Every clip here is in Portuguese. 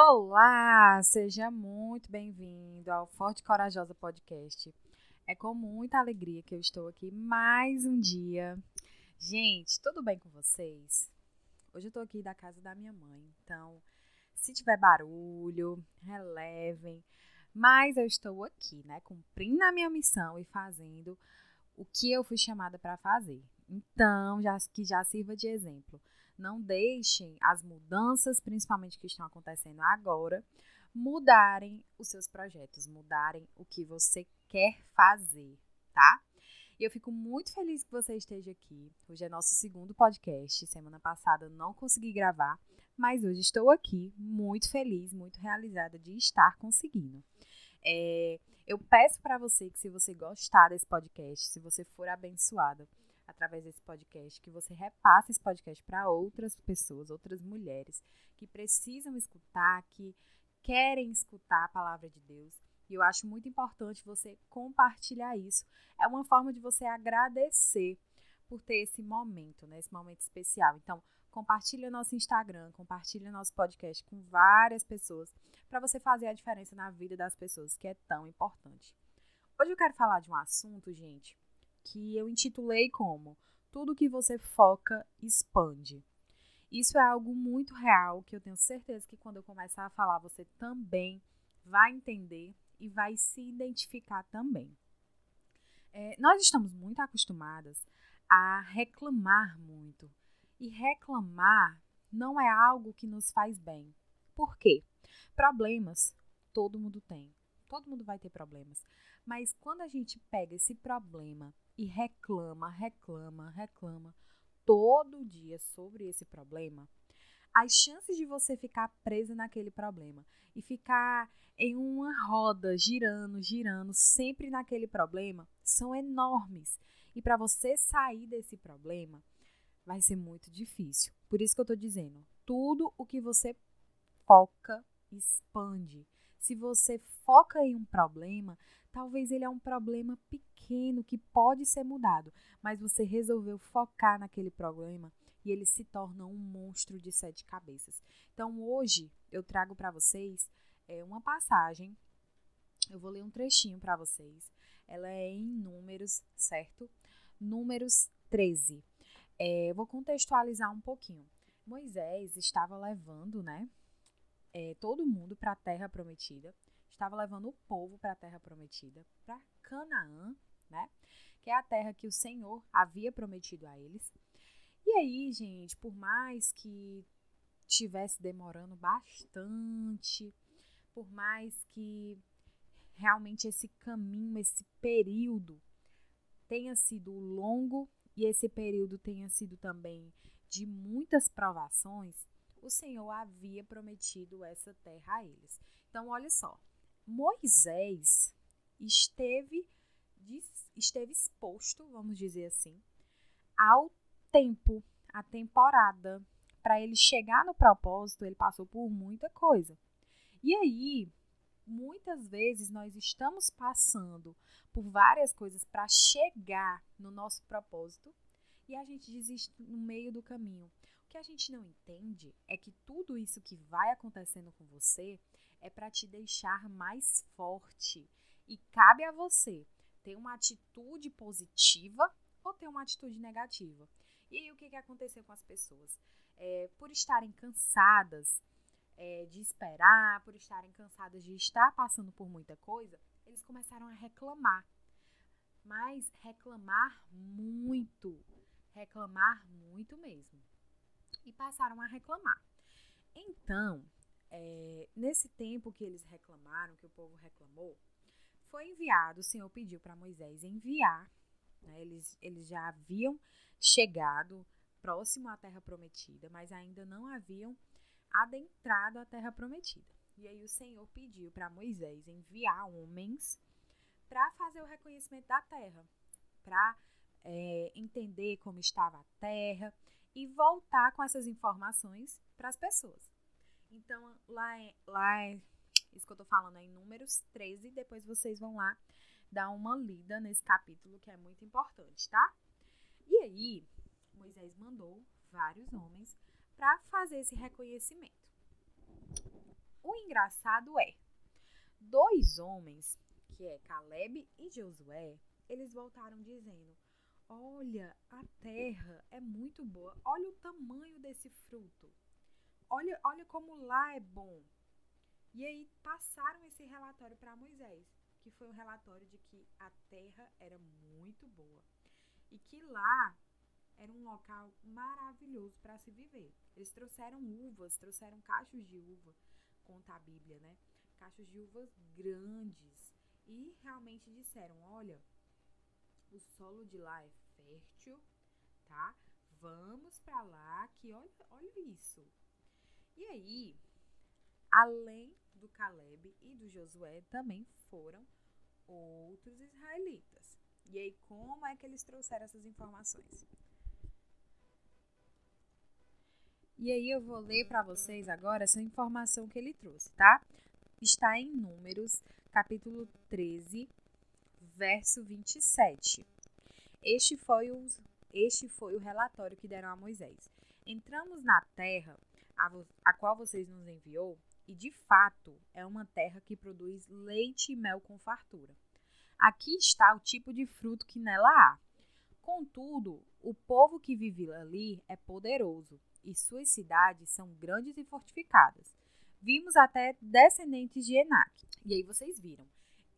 Olá, seja muito bem-vindo ao Forte Corajosa Podcast. É com muita alegria que eu estou aqui mais um dia. Gente, tudo bem com vocês? Hoje eu estou aqui da casa da minha mãe, então se tiver barulho, relevem. Mas eu estou aqui, né, cumprindo a minha missão e fazendo o que eu fui chamada para fazer. Então, já que já sirva de exemplo. Não deixem as mudanças, principalmente que estão acontecendo agora, mudarem os seus projetos, mudarem o que você quer fazer, tá? E eu fico muito feliz que você esteja aqui. Hoje é nosso segundo podcast. Semana passada não consegui gravar, mas hoje estou aqui muito feliz, muito realizada de estar conseguindo. É, eu peço para você que, se você gostar desse podcast, se você for abençoada, através desse podcast, que você repasse esse podcast para outras pessoas, outras mulheres que precisam escutar, que querem escutar a palavra de Deus. E eu acho muito importante você compartilhar isso. É uma forma de você agradecer por ter esse momento, né? Esse momento especial. Então, compartilha nosso Instagram, compartilha nosso podcast com várias pessoas para você fazer a diferença na vida das pessoas, que é tão importante. Hoje eu quero falar de um assunto, gente, que eu intitulei como Tudo que você foca expande. Isso é algo muito real que eu tenho certeza que quando eu começar a falar você também vai entender e vai se identificar também. É, nós estamos muito acostumadas a reclamar muito. E reclamar não é algo que nos faz bem. Por quê? Problemas todo mundo tem. Todo mundo vai ter problemas. Mas quando a gente pega esse problema e reclama, reclama, reclama todo dia sobre esse problema, as chances de você ficar presa naquele problema e ficar em uma roda girando, girando, sempre naquele problema, são enormes. E para você sair desse problema, vai ser muito difícil. Por isso que eu estou dizendo, tudo o que você foca expande. Se você foca em um problema, talvez ele é um problema pequeno que pode ser mudado, mas você resolveu focar naquele problema e ele se torna um monstro de sete cabeças. Então hoje eu trago para vocês é, uma passagem. Eu vou ler um trechinho para vocês. Ela é em números, certo? Números 13. É, vou contextualizar um pouquinho. Moisés estava levando, né, é, todo mundo para a terra prometida. Estava levando o povo para a terra prometida, para Canaã, né? Que é a terra que o Senhor havia prometido a eles. E aí, gente, por mais que tivesse demorando bastante, por mais que realmente esse caminho, esse período tenha sido longo e esse período tenha sido também de muitas provações, o Senhor havia prometido essa terra a eles. Então, olha só, Moisés esteve esteve exposto, vamos dizer assim, ao tempo, à temporada. Para ele chegar no propósito, ele passou por muita coisa. E aí, muitas vezes nós estamos passando por várias coisas para chegar no nosso propósito e a gente desiste no meio do caminho. Que a gente não entende é que tudo isso que vai acontecendo com você é para te deixar mais forte e cabe a você ter uma atitude positiva ou ter uma atitude negativa. E aí, o que, que aconteceu com as pessoas? É, por estarem cansadas é, de esperar, por estarem cansadas de estar passando por muita coisa, eles começaram a reclamar. Mas reclamar muito, reclamar muito mesmo. E passaram a reclamar. Então, é, nesse tempo que eles reclamaram, que o povo reclamou, foi enviado, o Senhor pediu para Moisés enviar, né, eles, eles já haviam chegado próximo à terra prometida, mas ainda não haviam adentrado a terra prometida. E aí o Senhor pediu para Moisés enviar homens para fazer o reconhecimento da terra, para é, entender como estava a terra e voltar com essas informações para as pessoas. Então, lá, lá isso que eu tô falando é em Números 13. Depois vocês vão lá dar uma lida nesse capítulo que é muito importante, tá? E aí, Moisés mandou vários homens para fazer esse reconhecimento. o engraçado é, dois homens, que é Caleb e Josué, eles voltaram dizendo: Olha, a terra é muito boa. Olha o tamanho desse fruto. Olha, olha como lá é bom. E aí passaram esse relatório para Moisés, que foi um relatório de que a terra era muito boa e que lá era um local maravilhoso para se viver. Eles trouxeram uvas, trouxeram cachos de uva, conta a Bíblia, né? Cachos de uvas grandes. E realmente disseram: olha, o solo de lá é fértil, tá? Vamos para lá, que olha, olha isso. E aí, além do Caleb e do Josué, também foram outros israelitas. E aí, como é que eles trouxeram essas informações? E aí eu vou ler para vocês agora essa informação que ele trouxe, tá? Está em Números, capítulo 13, verso 27. Este foi o, este foi o relatório que deram a Moisés. Entramos na terra a, a qual vocês nos enviou, e de fato é uma terra que produz leite e mel com fartura. Aqui está o tipo de fruto que nela há. Contudo, o povo que vive ali é poderoso e suas cidades são grandes e fortificadas. Vimos até descendentes de Enac. E aí vocês viram.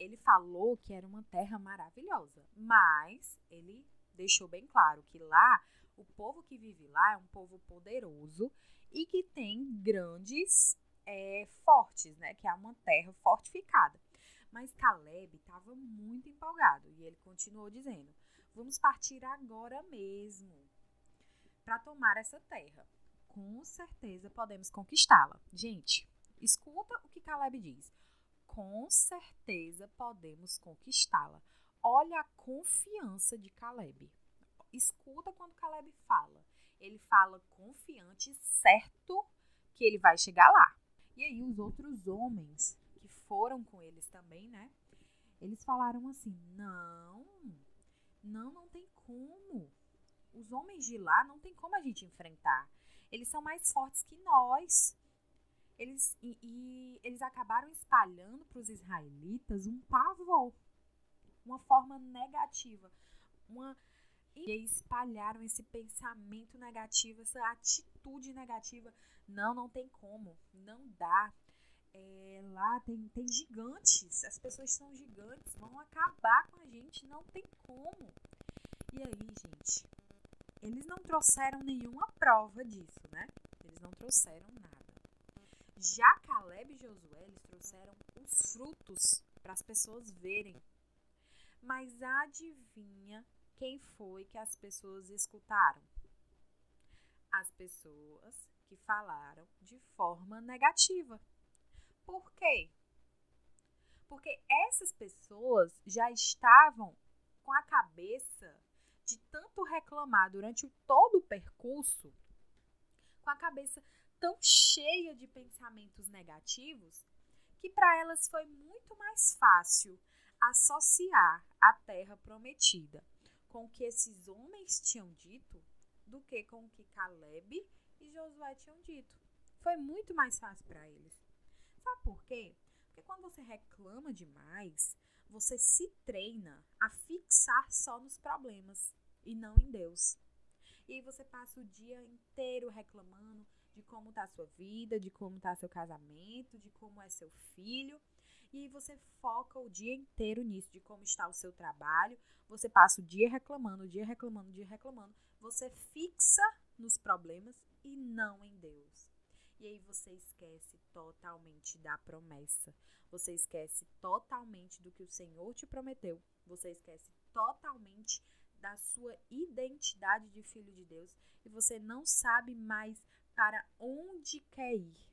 Ele falou que era uma terra maravilhosa, mas ele deixou bem claro que lá o povo que vive lá é um povo poderoso e que tem grandes é, fortes, né? Que é uma terra fortificada. Mas Caleb estava muito empolgado e ele continuou dizendo: Vamos partir agora mesmo para tomar essa terra. Com certeza podemos conquistá-la. Gente, escuta o que Caleb diz. Com certeza podemos conquistá-la. Olha a confiança de Caleb. Escuta quando Caleb fala. Ele fala confiante, certo que ele vai chegar lá. E aí os outros homens que foram com eles também, né? Eles falaram assim: "Não, não, não tem como. Os homens de lá não tem como a gente enfrentar. Eles são mais fortes que nós. Eles, e, e eles acabaram espalhando para os israelitas um pavor, uma forma negativa, uma e espalharam esse pensamento negativo, essa atitude negativa. Não, não tem como, não dá. É, lá tem, tem gigantes, as pessoas são gigantes, vão acabar com a gente, não tem como. E aí, gente, eles não trouxeram nenhuma prova disso, né? Eles não trouxeram nada. Já Caleb e Josué, eles trouxeram os frutos para as pessoas verem. Mas adivinha quem foi que as pessoas escutaram? As pessoas que falaram de forma negativa. Por quê? Porque essas pessoas já estavam com a cabeça de tanto reclamar durante todo o percurso, com a cabeça tão cheia de pensamentos negativos, que para elas foi muito mais fácil associar a terra prometida com o que esses homens tinham dito do que com o que Caleb e Josué tinham dito. Foi muito mais fácil para eles. Sabe por quê? Porque quando você reclama demais, você se treina a fixar só nos problemas e não em Deus. E aí você passa o dia inteiro reclamando de como está a sua vida, de como está seu casamento, de como é seu filho. E aí você foca o dia inteiro nisso, de como está o seu trabalho. Você passa o dia reclamando, o dia reclamando, o dia reclamando. Você fixa nos problemas e não em Deus. E aí você esquece totalmente da promessa. Você esquece totalmente do que o Senhor te prometeu. Você esquece totalmente da sua identidade de filho de Deus e você não sabe mais para onde quer ir.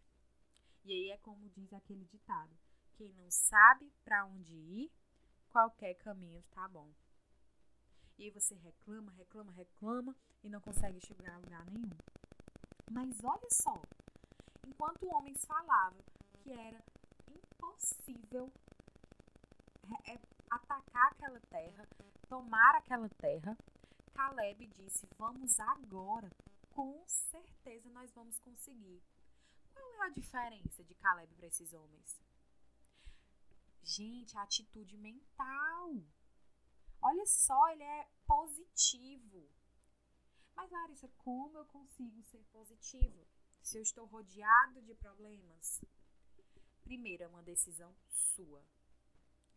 E aí é como diz aquele ditado: quem não sabe para onde ir, qualquer caminho está bom. E aí você reclama, reclama, reclama e não consegue chegar a lugar nenhum. Mas olha só, enquanto homens falavam que era impossível é, atacar aquela terra, tomar aquela terra, Caleb disse: Vamos agora, com certeza nós vamos conseguir. Qual é a diferença de Caleb para esses homens? Gente, a atitude mental. Olha só, ele é positivo. Mas, Larissa, como eu consigo ser positivo se eu estou rodeado de problemas? Primeiro, é uma decisão sua.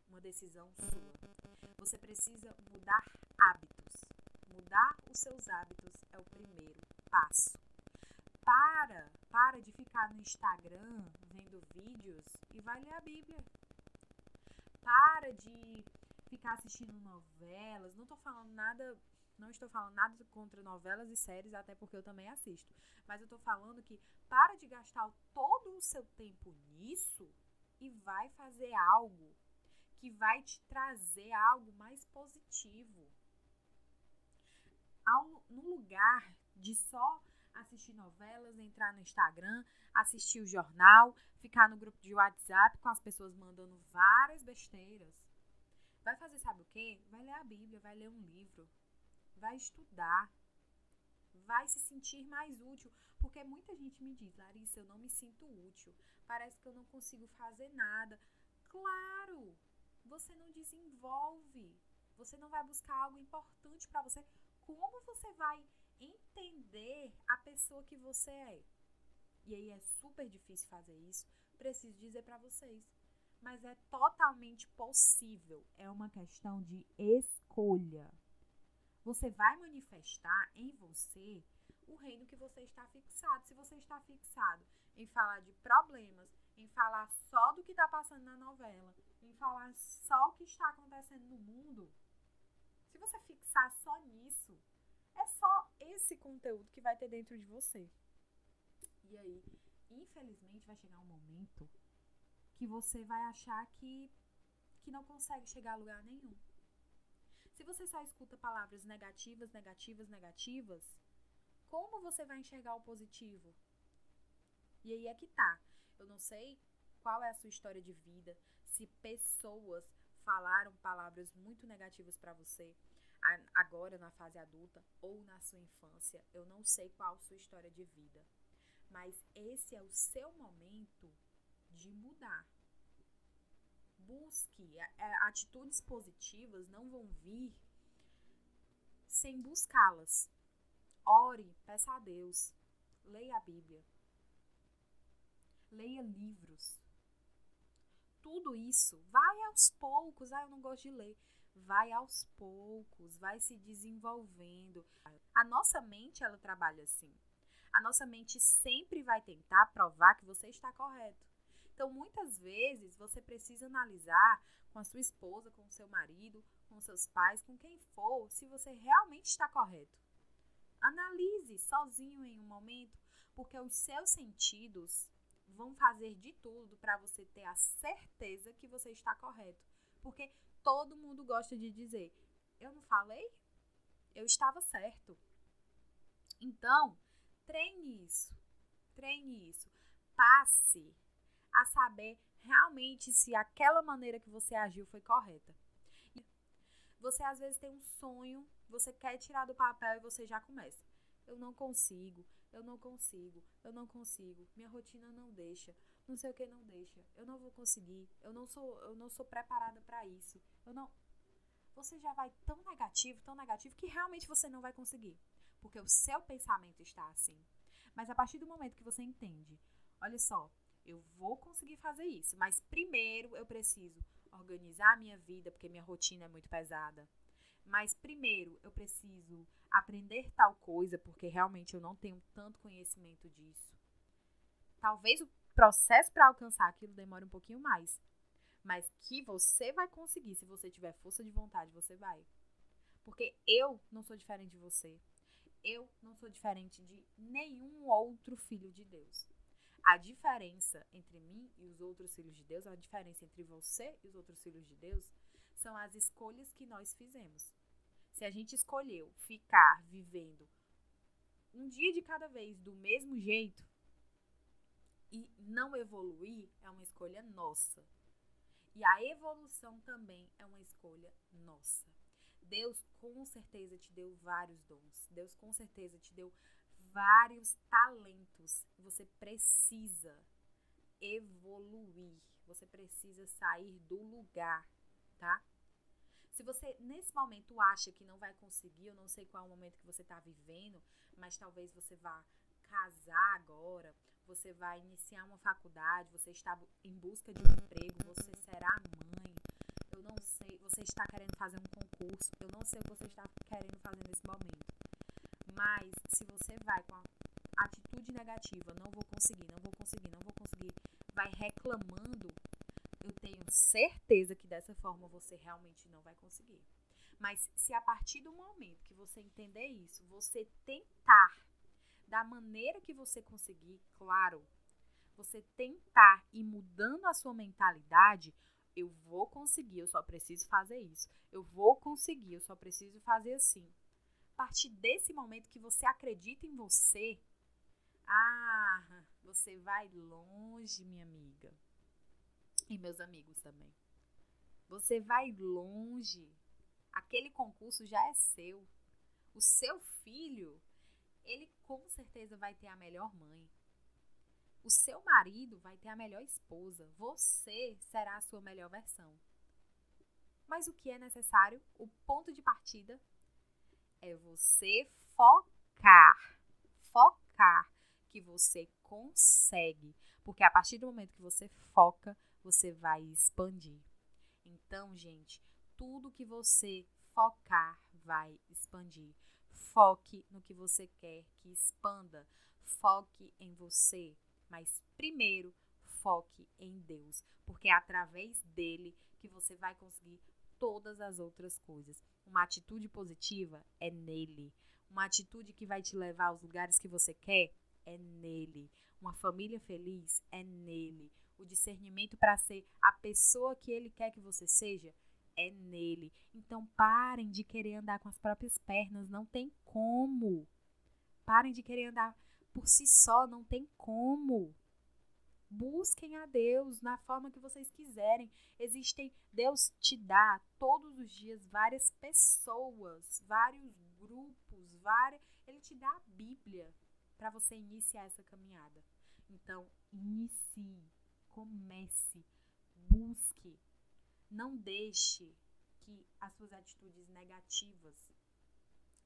Uma decisão sua. Você precisa mudar hábitos. Mudar os seus hábitos é o primeiro passo. Para, para de ficar no Instagram vendo vídeos e vai ler a Bíblia. Para de ficar assistindo novelas. Não estou falando nada, não estou falando nada contra novelas e séries, até porque eu também assisto. Mas eu estou falando que para de gastar todo o seu tempo nisso e vai fazer algo que vai te trazer algo mais positivo. Ao, no lugar de só assistir novelas, entrar no Instagram, assistir o jornal, ficar no grupo de WhatsApp com as pessoas mandando várias besteiras. Vai fazer sabe o quê? Vai ler a Bíblia, vai ler um livro, vai estudar, vai se sentir mais útil. Porque muita gente me diz, Larissa, eu não me sinto útil, parece que eu não consigo fazer nada. Claro, você não desenvolve, você não vai buscar algo importante para você. Como você vai entender a pessoa que você é? E aí é super difícil fazer isso. Preciso dizer para vocês, mas é totalmente possível. É uma questão de escolha. Você vai manifestar em você o reino que você está fixado. Se você está fixado em falar de problemas, em falar só do que está passando na novela, em falar só o que está acontecendo no mundo, se você fixar só nisso, é só esse conteúdo que vai ter dentro de você. E aí, infelizmente, vai chegar um momento que você vai achar que, que não consegue chegar a lugar nenhum. Se você só escuta palavras negativas, negativas, negativas, como você vai enxergar o positivo? E aí é que tá. Eu não sei qual é a sua história de vida, se pessoas falaram palavras muito negativas para você agora na fase adulta ou na sua infância. Eu não sei qual sua história de vida, mas esse é o seu momento de mudar busque. É, atitudes positivas não vão vir sem buscá-las. Ore, peça a Deus, leia a Bíblia, leia livros. Tudo isso vai aos poucos. Ah, eu não gosto de ler. Vai aos poucos, vai se desenvolvendo. A nossa mente, ela trabalha assim. A nossa mente sempre vai tentar provar que você está correto. Então, muitas vezes, você precisa analisar com a sua esposa, com o seu marido, com seus pais, com quem for, se você realmente está correto. Analise sozinho em um momento, porque os seus sentidos vão fazer de tudo para você ter a certeza que você está correto. Porque todo mundo gosta de dizer: Eu não falei? Eu estava certo. Então, treine isso. Treine isso. Passe a saber realmente se aquela maneira que você agiu foi correta. Você às vezes tem um sonho, você quer tirar do papel e você já começa. Eu não consigo, eu não consigo, eu não consigo, minha rotina não deixa, não sei o que não deixa, eu não vou conseguir, eu não sou, eu não sou preparada para isso. Eu não Você já vai tão negativo, tão negativo que realmente você não vai conseguir, porque o seu pensamento está assim. Mas a partir do momento que você entende, olha só, eu vou conseguir fazer isso, mas primeiro eu preciso organizar a minha vida, porque minha rotina é muito pesada. Mas primeiro eu preciso aprender tal coisa, porque realmente eu não tenho tanto conhecimento disso. Talvez o processo para alcançar aquilo demore um pouquinho mais, mas que você vai conseguir, se você tiver força de vontade, você vai. Porque eu não sou diferente de você. Eu não sou diferente de nenhum outro filho de Deus. A diferença entre mim e os outros filhos de Deus, a diferença entre você e os outros filhos de Deus, são as escolhas que nós fizemos. Se a gente escolheu ficar vivendo um dia de cada vez do mesmo jeito e não evoluir, é uma escolha nossa. E a evolução também é uma escolha nossa. Deus com certeza te deu vários dons. Deus com certeza te deu vários talentos. Você precisa evoluir. Você precisa sair do lugar, tá? Se você nesse momento acha que não vai conseguir, eu não sei qual é o momento que você está vivendo, mas talvez você vá casar agora, você vai iniciar uma faculdade, você está em busca de um emprego, você será mãe. Eu não sei, você está querendo fazer um concurso, eu não sei o que você está querendo fazer nesse momento. Mas se você vai com a atitude negativa, não vou conseguir, não vou conseguir, não vou conseguir, vai reclamando, eu tenho certeza que dessa forma você realmente não vai conseguir. Mas se a partir do momento que você entender isso, você tentar da maneira que você conseguir, claro, você tentar ir mudando a sua mentalidade, eu vou conseguir, eu só preciso fazer isso. Eu vou conseguir, eu só preciso fazer assim. A partir desse momento que você acredita em você, ah, você vai longe, minha amiga. E meus amigos também. Você vai longe. Aquele concurso já é seu. O seu filho ele com certeza vai ter a melhor mãe. O seu marido vai ter a melhor esposa. Você será a sua melhor versão. Mas o que é necessário? O ponto de partida é você focar. Focar que você consegue. Porque a partir do momento que você foca, você vai expandir. Então, gente, tudo que você focar vai expandir. Foque no que você quer que expanda. Foque em você. Mas primeiro, foque em Deus. Porque é através dele que você vai conseguir todas as outras coisas. Uma atitude positiva é nele. Uma atitude que vai te levar aos lugares que você quer é nele. Uma família feliz é nele. O discernimento para ser a pessoa que ele quer que você seja é nele. Então parem de querer andar com as próprias pernas, não tem como. Parem de querer andar por si só, não tem como. Busquem a Deus na forma que vocês quiserem. Existem, Deus te dá todos os dias várias pessoas, vários grupos, várias, ele te dá a Bíblia para você iniciar essa caminhada. Então, inicie, comece, busque, não deixe que as suas atitudes negativas,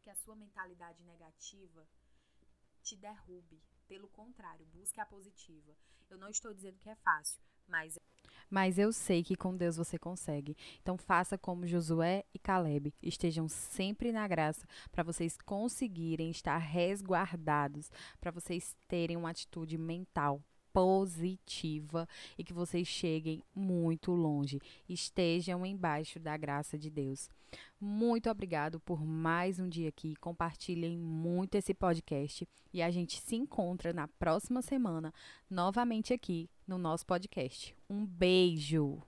que a sua mentalidade negativa te derrube. Pelo contrário, busque a positiva. Eu não estou dizendo que é fácil, mas mas eu sei que com Deus você consegue. Então faça como Josué e Caleb, estejam sempre na graça para vocês conseguirem estar resguardados, para vocês terem uma atitude mental positiva e que vocês cheguem muito longe, estejam embaixo da graça de Deus. Muito obrigado por mais um dia aqui. Compartilhem muito esse podcast e a gente se encontra na próxima semana novamente aqui no nosso podcast. Um beijo.